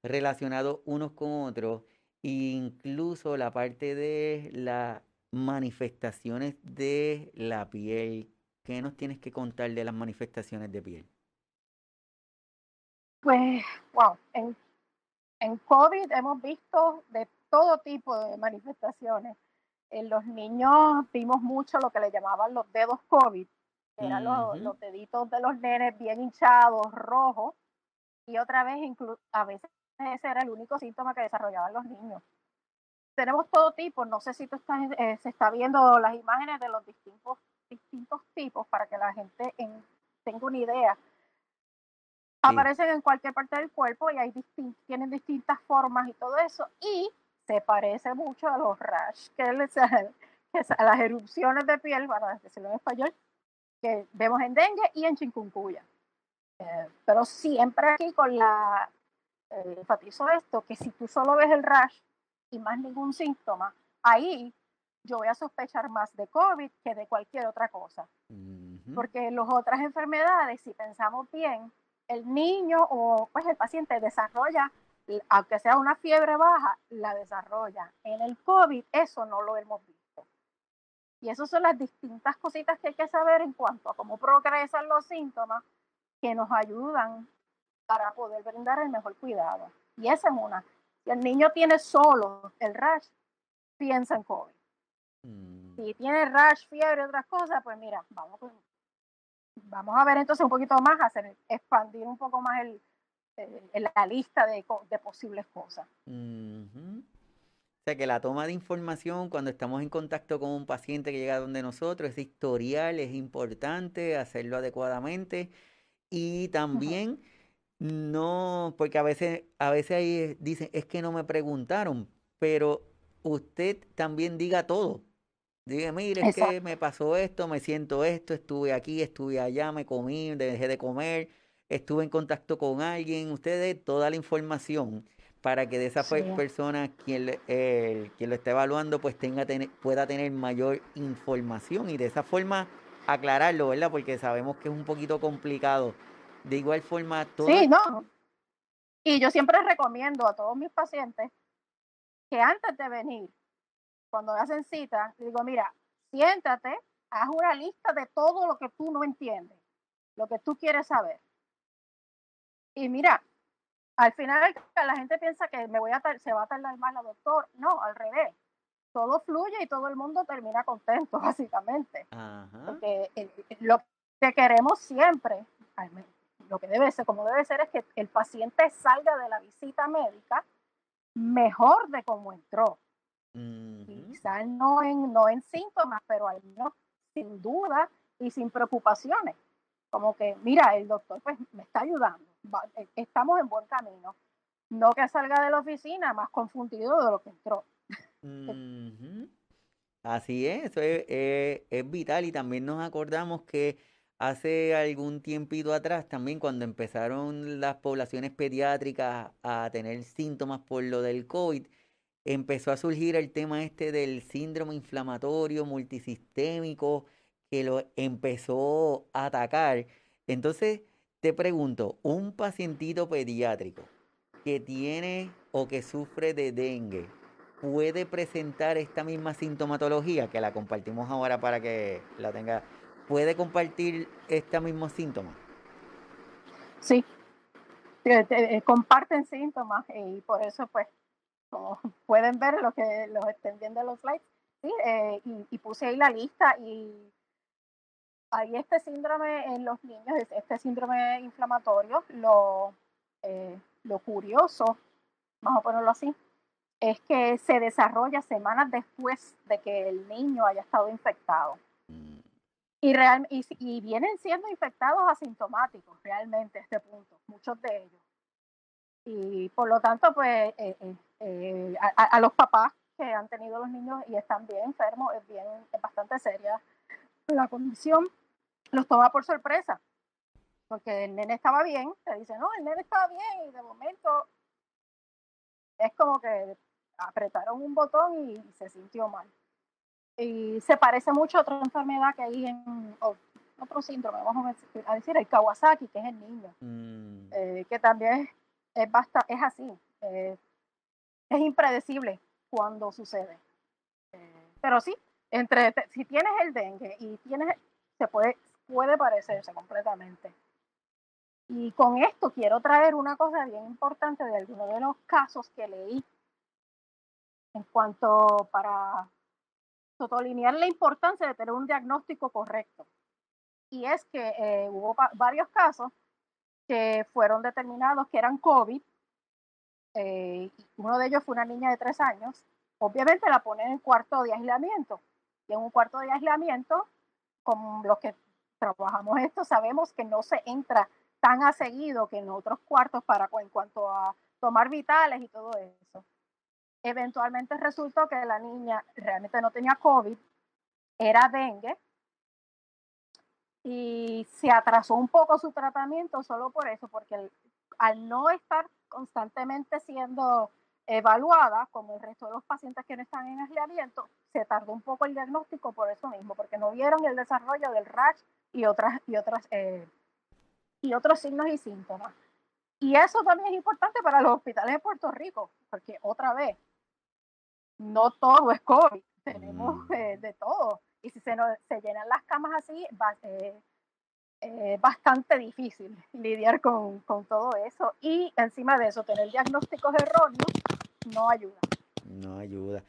relacionados unos con otros, incluso la parte de la manifestaciones de la piel. ¿Qué nos tienes que contar de las manifestaciones de piel? Pues, wow, en, en COVID hemos visto de todo tipo de manifestaciones. En los niños vimos mucho lo que le llamaban los dedos COVID, que eran los, los, deditos de los nenes bien hinchados, rojos, y otra vez, a veces ese era el único síntoma que desarrollaban los niños tenemos todo tipo, no sé si tú estás, eh, se está viendo las imágenes de los distintos, distintos tipos para que la gente tenga una idea. Aparecen en cualquier parte del cuerpo y hay tienen distintas formas y todo eso. Y se parece mucho a los rash, que, a las erupciones de piel, para decirlo en español, que vemos en dengue y en chikungunya. Eh, pero siempre aquí con la, eh, enfatizo esto, que si tú solo ves el rash, y más ningún síntoma, ahí yo voy a sospechar más de COVID que de cualquier otra cosa. Porque las otras enfermedades, si pensamos bien, el niño o pues el paciente desarrolla aunque sea una fiebre baja, la desarrolla. En el COVID eso no lo hemos visto. Y esas son las distintas cositas que hay que saber en cuanto a cómo progresan los síntomas que nos ayudan para poder brindar el mejor cuidado. Y esa es una. Si el niño tiene solo el rash, piensa en COVID. Mm. Si tiene rash, fiebre, otras cosas, pues mira, vamos, vamos a ver entonces un poquito más, hacer, expandir un poco más el, eh, la lista de, de posibles cosas. O sea que la toma de información cuando estamos en contacto con un paciente que llega donde nosotros, es historial, es importante hacerlo adecuadamente y también no, porque a veces, a veces ahí dicen, es que no me preguntaron, pero usted también diga todo. Diga, mire, es que me pasó esto, me siento esto, estuve aquí, estuve allá, me comí, dejé de comer, estuve en contacto con alguien. Usted dé toda la información para que de esa persona quien, quien lo esté evaluando pues tenga pueda tener mayor información y de esa forma aclararlo, ¿verdad? Porque sabemos que es un poquito complicado. De igual forma, todo... Sí, no. Y yo siempre recomiendo a todos mis pacientes que antes de venir, cuando hacen cita, digo, mira, siéntate, haz una lista de todo lo que tú no entiendes, lo que tú quieres saber. Y mira, al final la gente piensa que me voy a se va a tardar más la doctor. No, al revés todo fluye y todo el mundo termina contento, básicamente. Porque lo que queremos siempre, lo que debe ser, como debe ser, es que el paciente salga de la visita médica mejor de como entró. Quizás no en, no en síntomas, pero al menos sin duda y sin preocupaciones. Como que, mira, el doctor pues me está ayudando, e, estamos en buen camino. No que salga de la oficina más confundido de lo que entró. Así es, eso es, vital y también nos acordamos que hace algún tiempito atrás también cuando empezaron las poblaciones pediátricas a tener síntomas por lo del COVID, empezó a surgir el tema este del síndrome inflamatorio multisistémico que lo empezó a atacar. Entonces, te pregunto, un pacientito pediátrico que tiene o que sufre de dengue, puede presentar esta misma sintomatología que la compartimos ahora para que la tenga, puede compartir este mismo síntoma. Sí, eh, comparten síntomas y por eso pues como pueden ver lo que los estén viendo los slides, sí, eh, y, puse ahí la lista y hay este síndrome en los niños, este síndrome inflamatorio, lo, eh, lo curioso, vamos a ponerlo así, es que se desarrolla semanas después de que el niño haya estado infectado. Y, real, y, vienen siendo infectados asintomáticos realmente este punto, muchos de ellos. Y por lo tanto, pues eh, eh, eh, a, los papás que han tenido los niños y están bien enfermos, es, bien, es bastante seria la condición, los toma por sorpresa. Porque el nene estaba bien, te dice, no, el nene estaba bien, y de momento es como que apretaron un botón y se sintió mal. Y se parece mucho a otra enfermedad que hay en otro síndrome, vamos a decir, el Kawasaki, que es el niño, mm. eh, que también es, basta, es así, eh, es impredecible cuando sucede. Eh, pero sí, entre si tienes el dengue y tienes, se puede, puede parecerse completamente. Y con esto quiero traer una cosa bien importante de algunos de los casos que leí en cuanto para sotolinear la importancia de tener un diagnóstico correcto. Y es que eh, hubo varios casos que fueron determinados que eran COVID. Eh, uno de ellos fue una niña de tres años. Obviamente la ponen en cuarto de aislamiento. Y en un cuarto de aislamiento, con los que trabajamos esto, sabemos que no se entra tan a seguido que en otros cuartos para en cuanto a tomar vitales y todo eso. Eventualmente resultó que la niña realmente no tenía COVID, era dengue y se atrasó un poco su tratamiento solo por eso, porque al no estar constantemente siendo evaluada como el resto de los pacientes que no están en aislamiento, se tardó un poco el diagnóstico por eso mismo, porque no vieron el desarrollo del rash y otras y otras eh, y otros signos y síntomas. Y eso también es importante para los hospitales de Puerto Rico, porque otra vez, no todo es COVID, tenemos mm. eh, de todo. Y si se, se llenan las camas así, va, eh, eh, bastante difícil lidiar con, con, todo eso. Y encima de eso, tener diagnósticos erróneos no ayuda. No ayuda.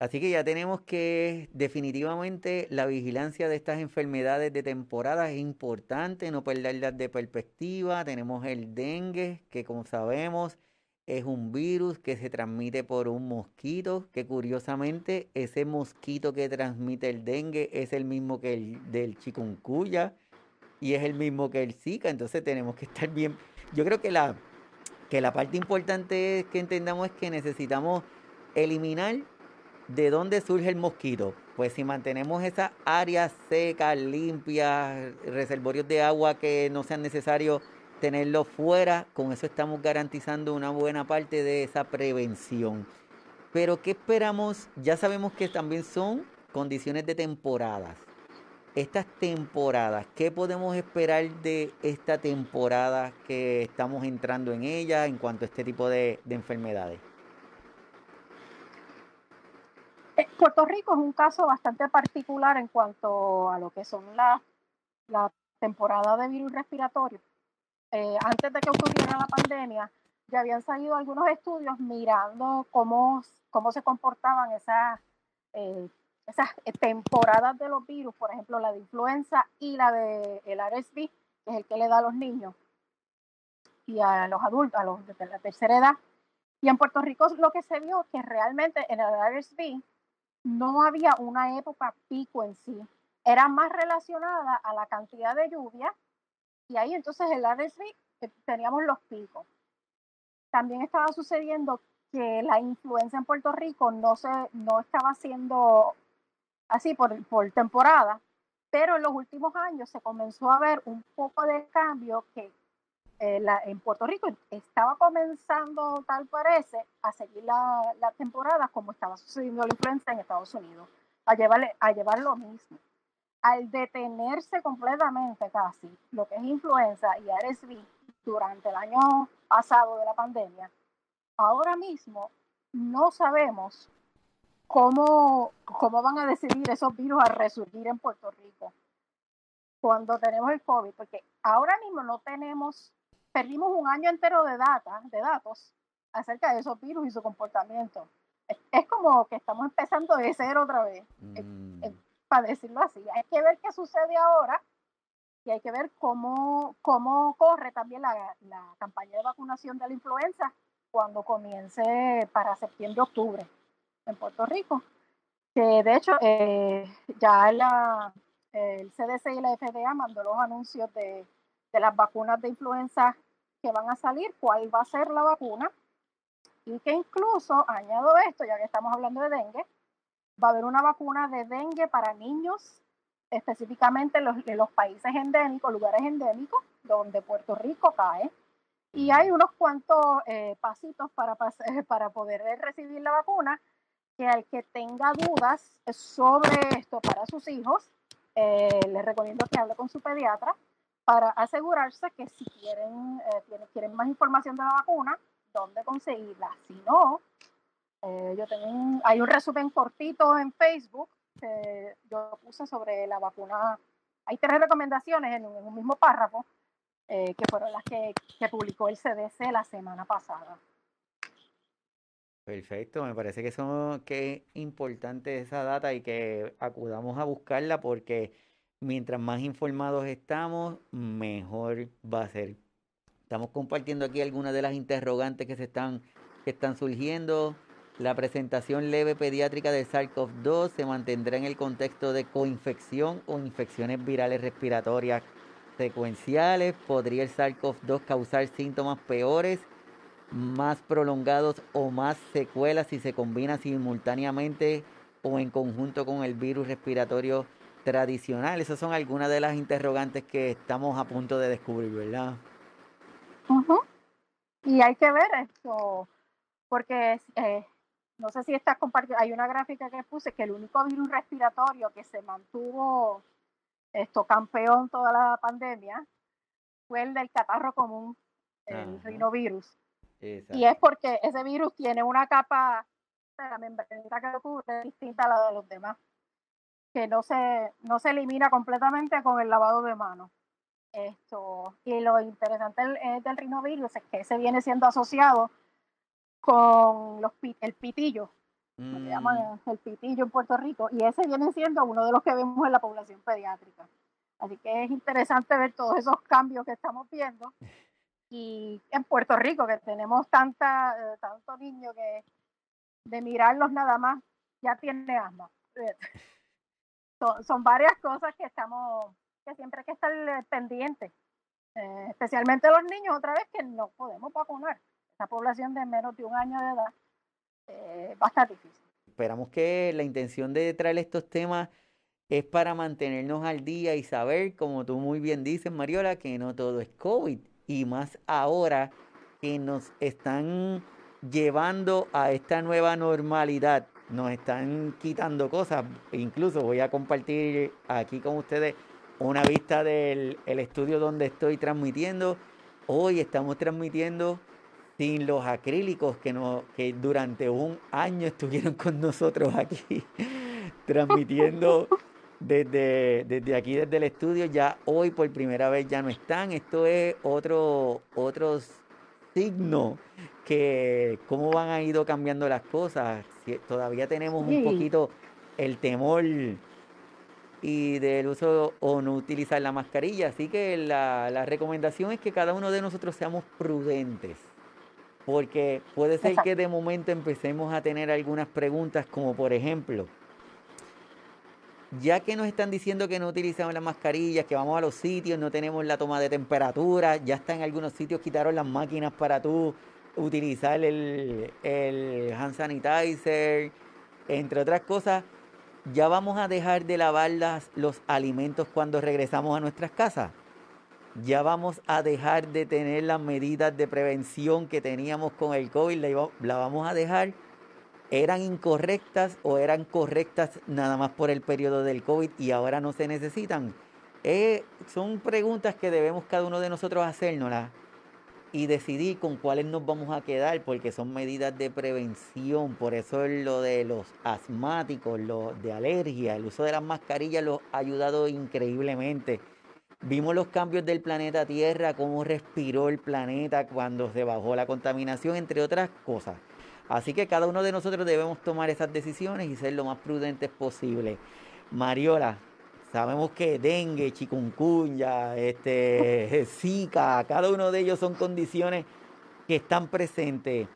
Así que ya tenemos que definitivamente la vigilancia de estas enfermedades de temporada es importante, no perderlas de perspectiva. Tenemos el dengue, que como sabemos es un virus que se transmite por un mosquito, que curiosamente ese mosquito que transmite el dengue es el mismo que el del chikungunya y es el mismo que el Zika, entonces tenemos que estar bien. Yo creo que la, que la parte importante es que entendamos es que necesitamos eliminar de dónde surge el mosquito. Pues si mantenemos esas áreas secas, limpias, reservorios de agua que no sean necesarios tenerlos fuera, con eso estamos garantizando una buena parte de esa prevención. Pero ¿qué esperamos? Ya sabemos que también son condiciones de temporadas estas temporadas, ¿qué podemos esperar de esta temporada que estamos entrando en ella en cuanto a este tipo de, enfermedades? Eh, Puerto Rico es un caso bastante particular en cuanto a lo que son las la temporada de virus respiratorio. Eh, antes de que ocurriera la pandemia, ya habían salido algunos estudios mirando cómo, cómo se comportaban esas eh, esas temporadas de los virus, por ejemplo, la de influenza y la de el RSV, que es el que le da a los niños y a los adultos, a los de la tercera edad. Y en Puerto Rico lo que se vio que realmente en el RSV no había una época pico en sí, era más relacionada a la cantidad de lluvia y ahí entonces el RSV eh, teníamos los picos. También estaba sucediendo que la influenza en Puerto Rico no, se, no estaba siendo así por, por temporada, pero en los últimos años se comenzó a ver un poco de cambio que eh, la, en Puerto Rico estaba comenzando, tal parece, a seguir la, la, temporada como estaba sucediendo la influenza en Estados Unidos, a, llevarle, a llevar lo mismo. Al detenerse completamente casi lo que es influenza y RSV durante el año pasado de la pandemia, ahora mismo no sabemos cómo, cómo van a decidir esos virus a resurgir en Puerto Rico cuando tenemos el COVID, porque ahora mismo no tenemos, perdimos un año entero de data, de datos acerca de esos virus y su comportamiento. Es, como que estamos empezando de cero otra vez, mm. Para decirlo así. Hay que ver qué sucede ahora y hay que ver cómo, cómo corre también la, la campaña de vacunación de la influenza cuando comience para septiembre-octubre en Puerto Rico, que de hecho eh, ya la, el CDC y la FDA mandó los anuncios de, de las vacunas de influenza que van a salir, cuál va a ser la vacuna, y que incluso, añado esto, ya que estamos hablando de dengue, va a haber una vacuna de dengue para niños, específicamente en los, en los países endémicos, lugares endémicos, donde Puerto Rico cae. Y hay unos cuantos eh, pasitos para, para poder recibir la vacuna que al que tenga dudas sobre esto para sus hijos, eh, les recomiendo que hable con su pediatra para asegurarse que si quieren, eh, quieren más información de la vacuna, dónde conseguirla. Si no, eh, yo tengo un, hay un resumen cortito en Facebook que yo puse sobre la vacuna. Hay tres recomendaciones en un, mismo párrafo que fueron las que, que publicó el CDC la semana pasada. Perfecto, me parece que, son, que es importante esa data y que acudamos a buscarla porque mientras más informados estamos, mejor va a ser. Estamos compartiendo aquí algunas de las interrogantes que se están, que están surgiendo. La presentación leve pediátrica de SARS-CoV-2 se mantendrá en el contexto de coinfección o infecciones virales respiratorias secuenciales. ¿Podría el SARS-CoV-2 causar síntomas peores? más prolongados o más secuelas si se combina simultáneamente o en conjunto con el virus respiratorio tradicional. Esas son algunas de las interrogantes que estamos a punto de descubrir, ¿verdad? Y hay que ver esto, porque eh, no sé si está compartiendo, hay una gráfica que puse que el único virus respiratorio que se mantuvo esto campeón toda la pandemia fue el del catarro común el rinovirus. Y es porque ese virus tiene una capa, la membranita que lo cubre, distinta a la de los demás, que no se, no se elimina completamente con el lavado de manos. Esto, y lo interesante del, del rinovirus es que se viene siendo asociado con los, el pitillo, se llama mm. el pitillo en Puerto Rico, y ese viene siendo uno de los que vemos en la población pediátrica. Así que es interesante ver todos esos cambios que estamos viendo. Y en Puerto Rico, que tenemos tanta, eh, tanto niño que de mirarlos nada más ya tiene asma. Son, varias cosas que estamos, que siempre hay que estar pendientes, eh, especialmente los niños, otra vez que no podemos vacunar. Esa población de menos de un año de edad eh, va difícil. Esperamos que la intención de traer estos temas es para mantenernos al día y saber, como tú muy bien dices, Mariola, que no todo es COVID. Y más ahora que nos están llevando a esta nueva normalidad, nos están quitando cosas. Incluso voy a compartir aquí con ustedes una vista del estudio donde estoy transmitiendo. Hoy estamos transmitiendo sin los acrílicos que, no, que durante un año estuvieron con nosotros aquí, transmitiendo desde, desde aquí, desde el estudio. Ya hoy por primera vez ya no están. Esto es otro, otro signo que cómo van a ido cambiando las cosas. Todavía tenemos un poquito el temor y del uso o no utilizar la mascarilla. Así que la, la recomendación es que cada uno de nosotros seamos prudentes porque puede ser que de momento empecemos a tener algunas preguntas como por ejemplo, ya que nos están diciendo que no utilizamos las mascarillas, que vamos a los sitios, no tenemos la toma de temperatura, ya está en algunos sitios quitaron las máquinas para tú utilizar el, el hand sanitizer, entre otras cosas, ya vamos a dejar de lavar los alimentos cuando regresamos a nuestras casas ya vamos a dejar de tener las medidas de prevención que teníamos con el COVID, la, vamos a dejar. ¿Eran incorrectas o eran correctas nada más por el periodo del COVID y ahora no se necesitan? Eh, son preguntas que debemos cada uno de nosotros hacernos y decidir con cuáles nos vamos a quedar, porque son medidas de prevención. Por eso es lo de los asmáticos, lo de alergia, el uso de las mascarillas los ha ayudado increíblemente Vimos los cambios del planeta Tierra, cómo respiró el planeta cuando se bajó la contaminación, entre otras cosas. Así que cada uno de nosotros debemos tomar esas decisiones y ser lo más prudentes posible. Mariola, sabemos que dengue, chikungunya, este, zika, cada uno de ellos son condiciones que están presentes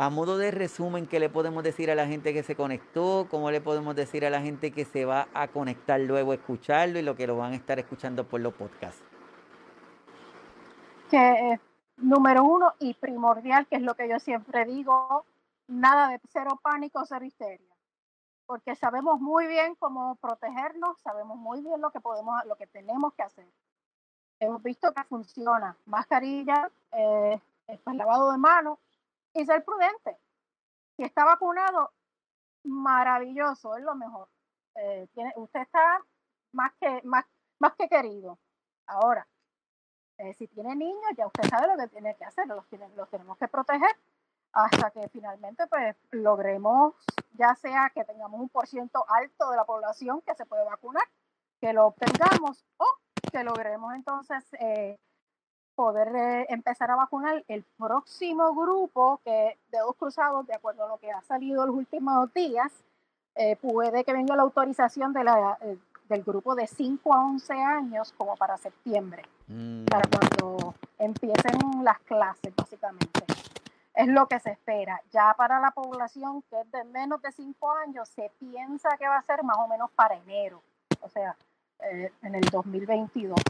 a modo de resumen, ¿qué le podemos decir a la gente que se conectó? ¿Cómo le podemos decir a la gente que se va a conectar luego a escucharlo y lo que lo van a estar escuchando por los podcasts? Que número uno y primordial, que es lo que yo siempre digo, nada de cero pánico, cero histeria. Porque sabemos muy bien cómo protegernos, sabemos muy bien lo que podemos, lo que tenemos que hacer. Hemos visto que funciona. Mascarilla, eh, lavado de manos, y ser prudente. Si está vacunado, maravilloso, es lo mejor. Eh, tiene, usted está más que, más, más que querido. Ahora, eh, si tiene niños, ya usted sabe lo que tiene que hacer, los, los tenemos que proteger hasta que finalmente pues logremos, ya sea que tengamos un por ciento alto de la población que se puede vacunar, que lo obtengamos o que logremos entonces eh, poder eh, empezar a vacunar el próximo grupo que de dos cruzados, de acuerdo a lo que ha salido los últimos días, eh, puede que venga la autorización de la, eh, del grupo de 5 a 11 años como para septiembre, mm. para cuando empiecen las clases, básicamente. Es lo que se espera. Ya para la población que es de menos de 5 años, se piensa que va a ser más o menos para enero, o sea, en el 2022.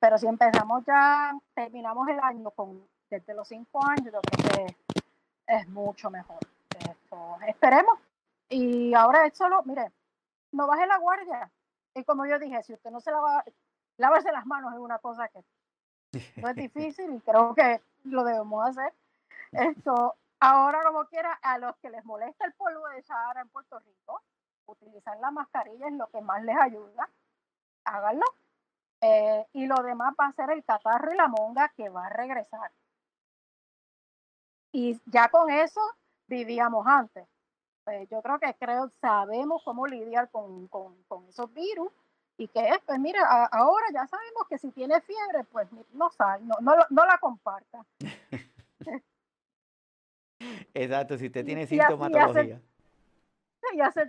Pero si empezamos ya, terminamos el año con desde los cinco años, yo creo que es mucho mejor. esperemos. Y ahora es solo, mire, no baje la guardia. Y como yo dije, si usted no se lava, lavarse las manos es una cosa que no es difícil y creo que lo debemos hacer. Esto, ahora como quiera, a los que les molesta el polvo de Sahara en Puerto Rico, utilizar la mascarilla es lo que más les ayuda. Háganlo. Eh, y lo demás va a ser el catarro y la monga que va a regresar. Y ya con eso vivíamos antes. Pues yo creo que creo, sabemos cómo lidiar con, con, con esos virus y que es, pues mira, ahora ya sabemos que si tiene fiebre, pues no sal, no, no, no la comparta. Exacto, si usted tiene sintomatología. Y hacer,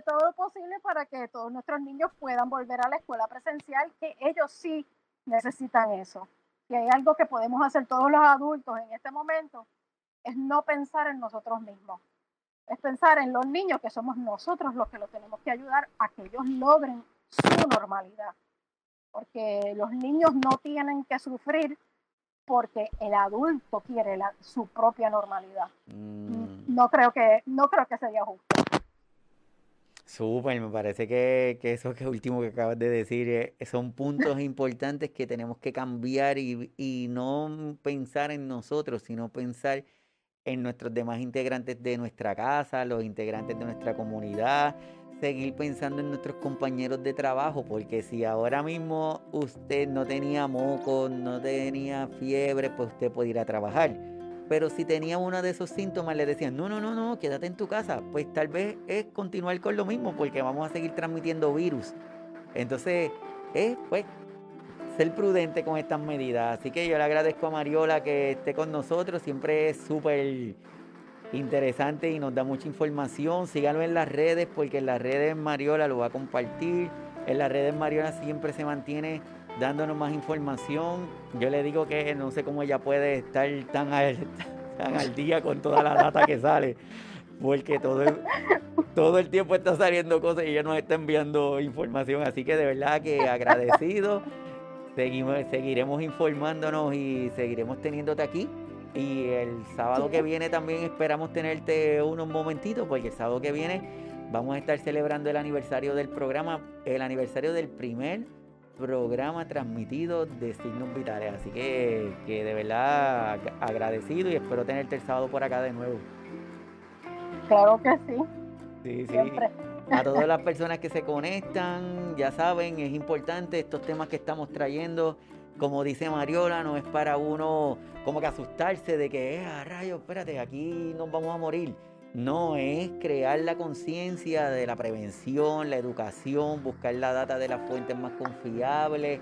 todo lo posible para que todos nuestros niños puedan volver a la escuela presencial, que ellos sí necesitan eso. Y hay algo que podemos hacer todos los adultos en este momento, es no pensar en nosotros mismos. Es pensar en los niños, que somos nosotros los que los tenemos que ayudar a que ellos logren su normalidad. Porque los niños no tienen que sufrir porque el adulto quiere su propia normalidad. Mm. No creo que no creo que sería justo. Súper, me parece que, eso que último que acabas de decir eh, son puntos importantes que tenemos que cambiar y, y no pensar en nosotros, sino pensar en nuestros demás integrantes de nuestra casa, los integrantes de nuestra comunidad, seguir pensando en nuestros compañeros de trabajo, porque si ahora mismo usted no tenía moco, no tenía fiebre, pues usted puede ir a trabajar. Pero si tenía uno de esos síntomas, le decían, no, no, no, no, quédate en tu casa. Pues tal vez es continuar con lo mismo, porque vamos a seguir transmitiendo virus. Entonces, es pues ser prudente con estas medidas. Así que yo le agradezco a Mariola que esté con nosotros. Siempre es súper interesante y nos da mucha información. Síganlo en las redes porque en las redes Mariola lo va a compartir. En las redes Mariola siempre se mantiene dándonos más información. Yo le digo que no sé cómo ella puede estar tan al, tan al día con toda la data que sale. Porque todo el, todo el tiempo está saliendo cosas y ella nos está enviando información. Así que de verdad que agradecido. Seguimos, seguiremos informándonos y seguiremos teniéndote aquí y el sábado que viene también esperamos tenerte unos momentitos, porque el sábado que viene vamos a estar celebrando el aniversario del programa, el aniversario del primer programa transmitido de signos vitales. Así que, que de verdad agradecido y espero tenerte el sábado por acá de nuevo. Claro que sí. Sí, sí. A todas las personas que se conectan, ya saben, es importante estos temas que estamos trayendo como dice Mariola, no es para uno como que asustarse de que, eh, a rayo, espérate, aquí nos vamos a morir. No, es crear la conciencia de la prevención, la educación, buscar la data de las fuentes más confiables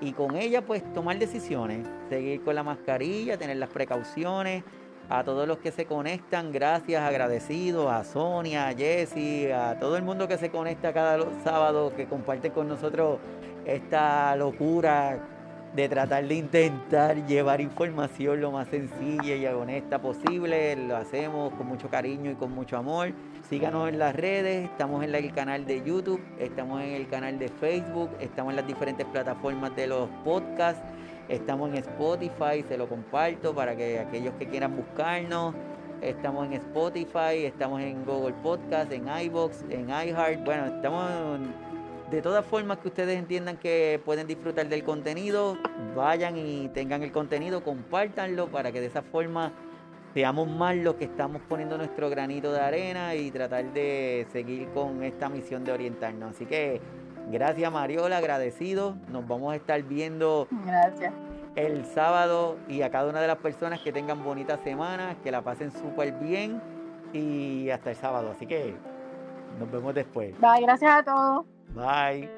y con ella pues tomar decisiones, seguir con la mascarilla, tener las precauciones. A todos los que se conectan, gracias, agradecidos a Sonia, a Jessy, a todo el mundo que se conecta cada sábado, que comparte con nosotros esta locura de tratar de intentar llevar información lo más sencilla y honesta posible. Lo hacemos con mucho cariño y con mucho amor. Síganos en las redes, estamos en el canal de YouTube, estamos en el canal de Facebook, estamos en las diferentes plataformas de los podcasts, estamos en Spotify, se lo comparto para que aquellos que quieran buscarnos. Estamos en Spotify, estamos en Google Podcast, en iBox, en iHeart. Bueno, estamos en de todas formas que ustedes entiendan que pueden disfrutar del contenido, vayan y tengan el contenido, compártanlo para que de esa forma seamos más los que estamos poniendo nuestro granito de arena y tratar de seguir con esta misión de orientarnos. Así que gracias Mariola, agradecido. Nos vamos a estar viendo gracias. el sábado y a cada una de las personas que tengan bonitas semanas, que la pasen súper bien y hasta el sábado. Así que nos vemos después. Bye, gracias a todos. Bye.